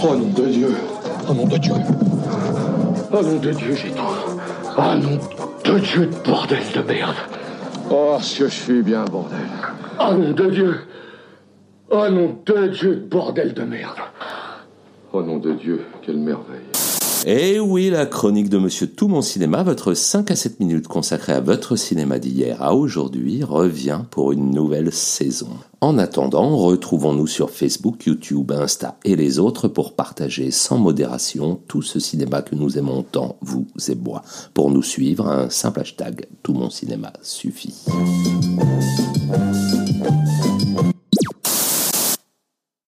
Oh nom de Dieu. Oh nom de Dieu. Oh nom de Dieu, j'ai trop. Oh nom de Dieu, de bordel de merde. Oh, ce que je suis bien, bordel. Oh nom de Dieu. Oh nom de Dieu, de bordel de merde. Oh nom de Dieu, quelle merveille Et oui, la chronique de Monsieur Tout Mon Cinéma, votre 5 à 7 minutes consacrée à votre cinéma d'hier à aujourd'hui, revient pour une nouvelle saison. En attendant, retrouvons-nous sur Facebook, YouTube, Insta et les autres pour partager sans modération tout ce cinéma que nous aimons tant, vous et moi. Pour nous suivre, un simple hashtag Tout Mon Cinéma suffit.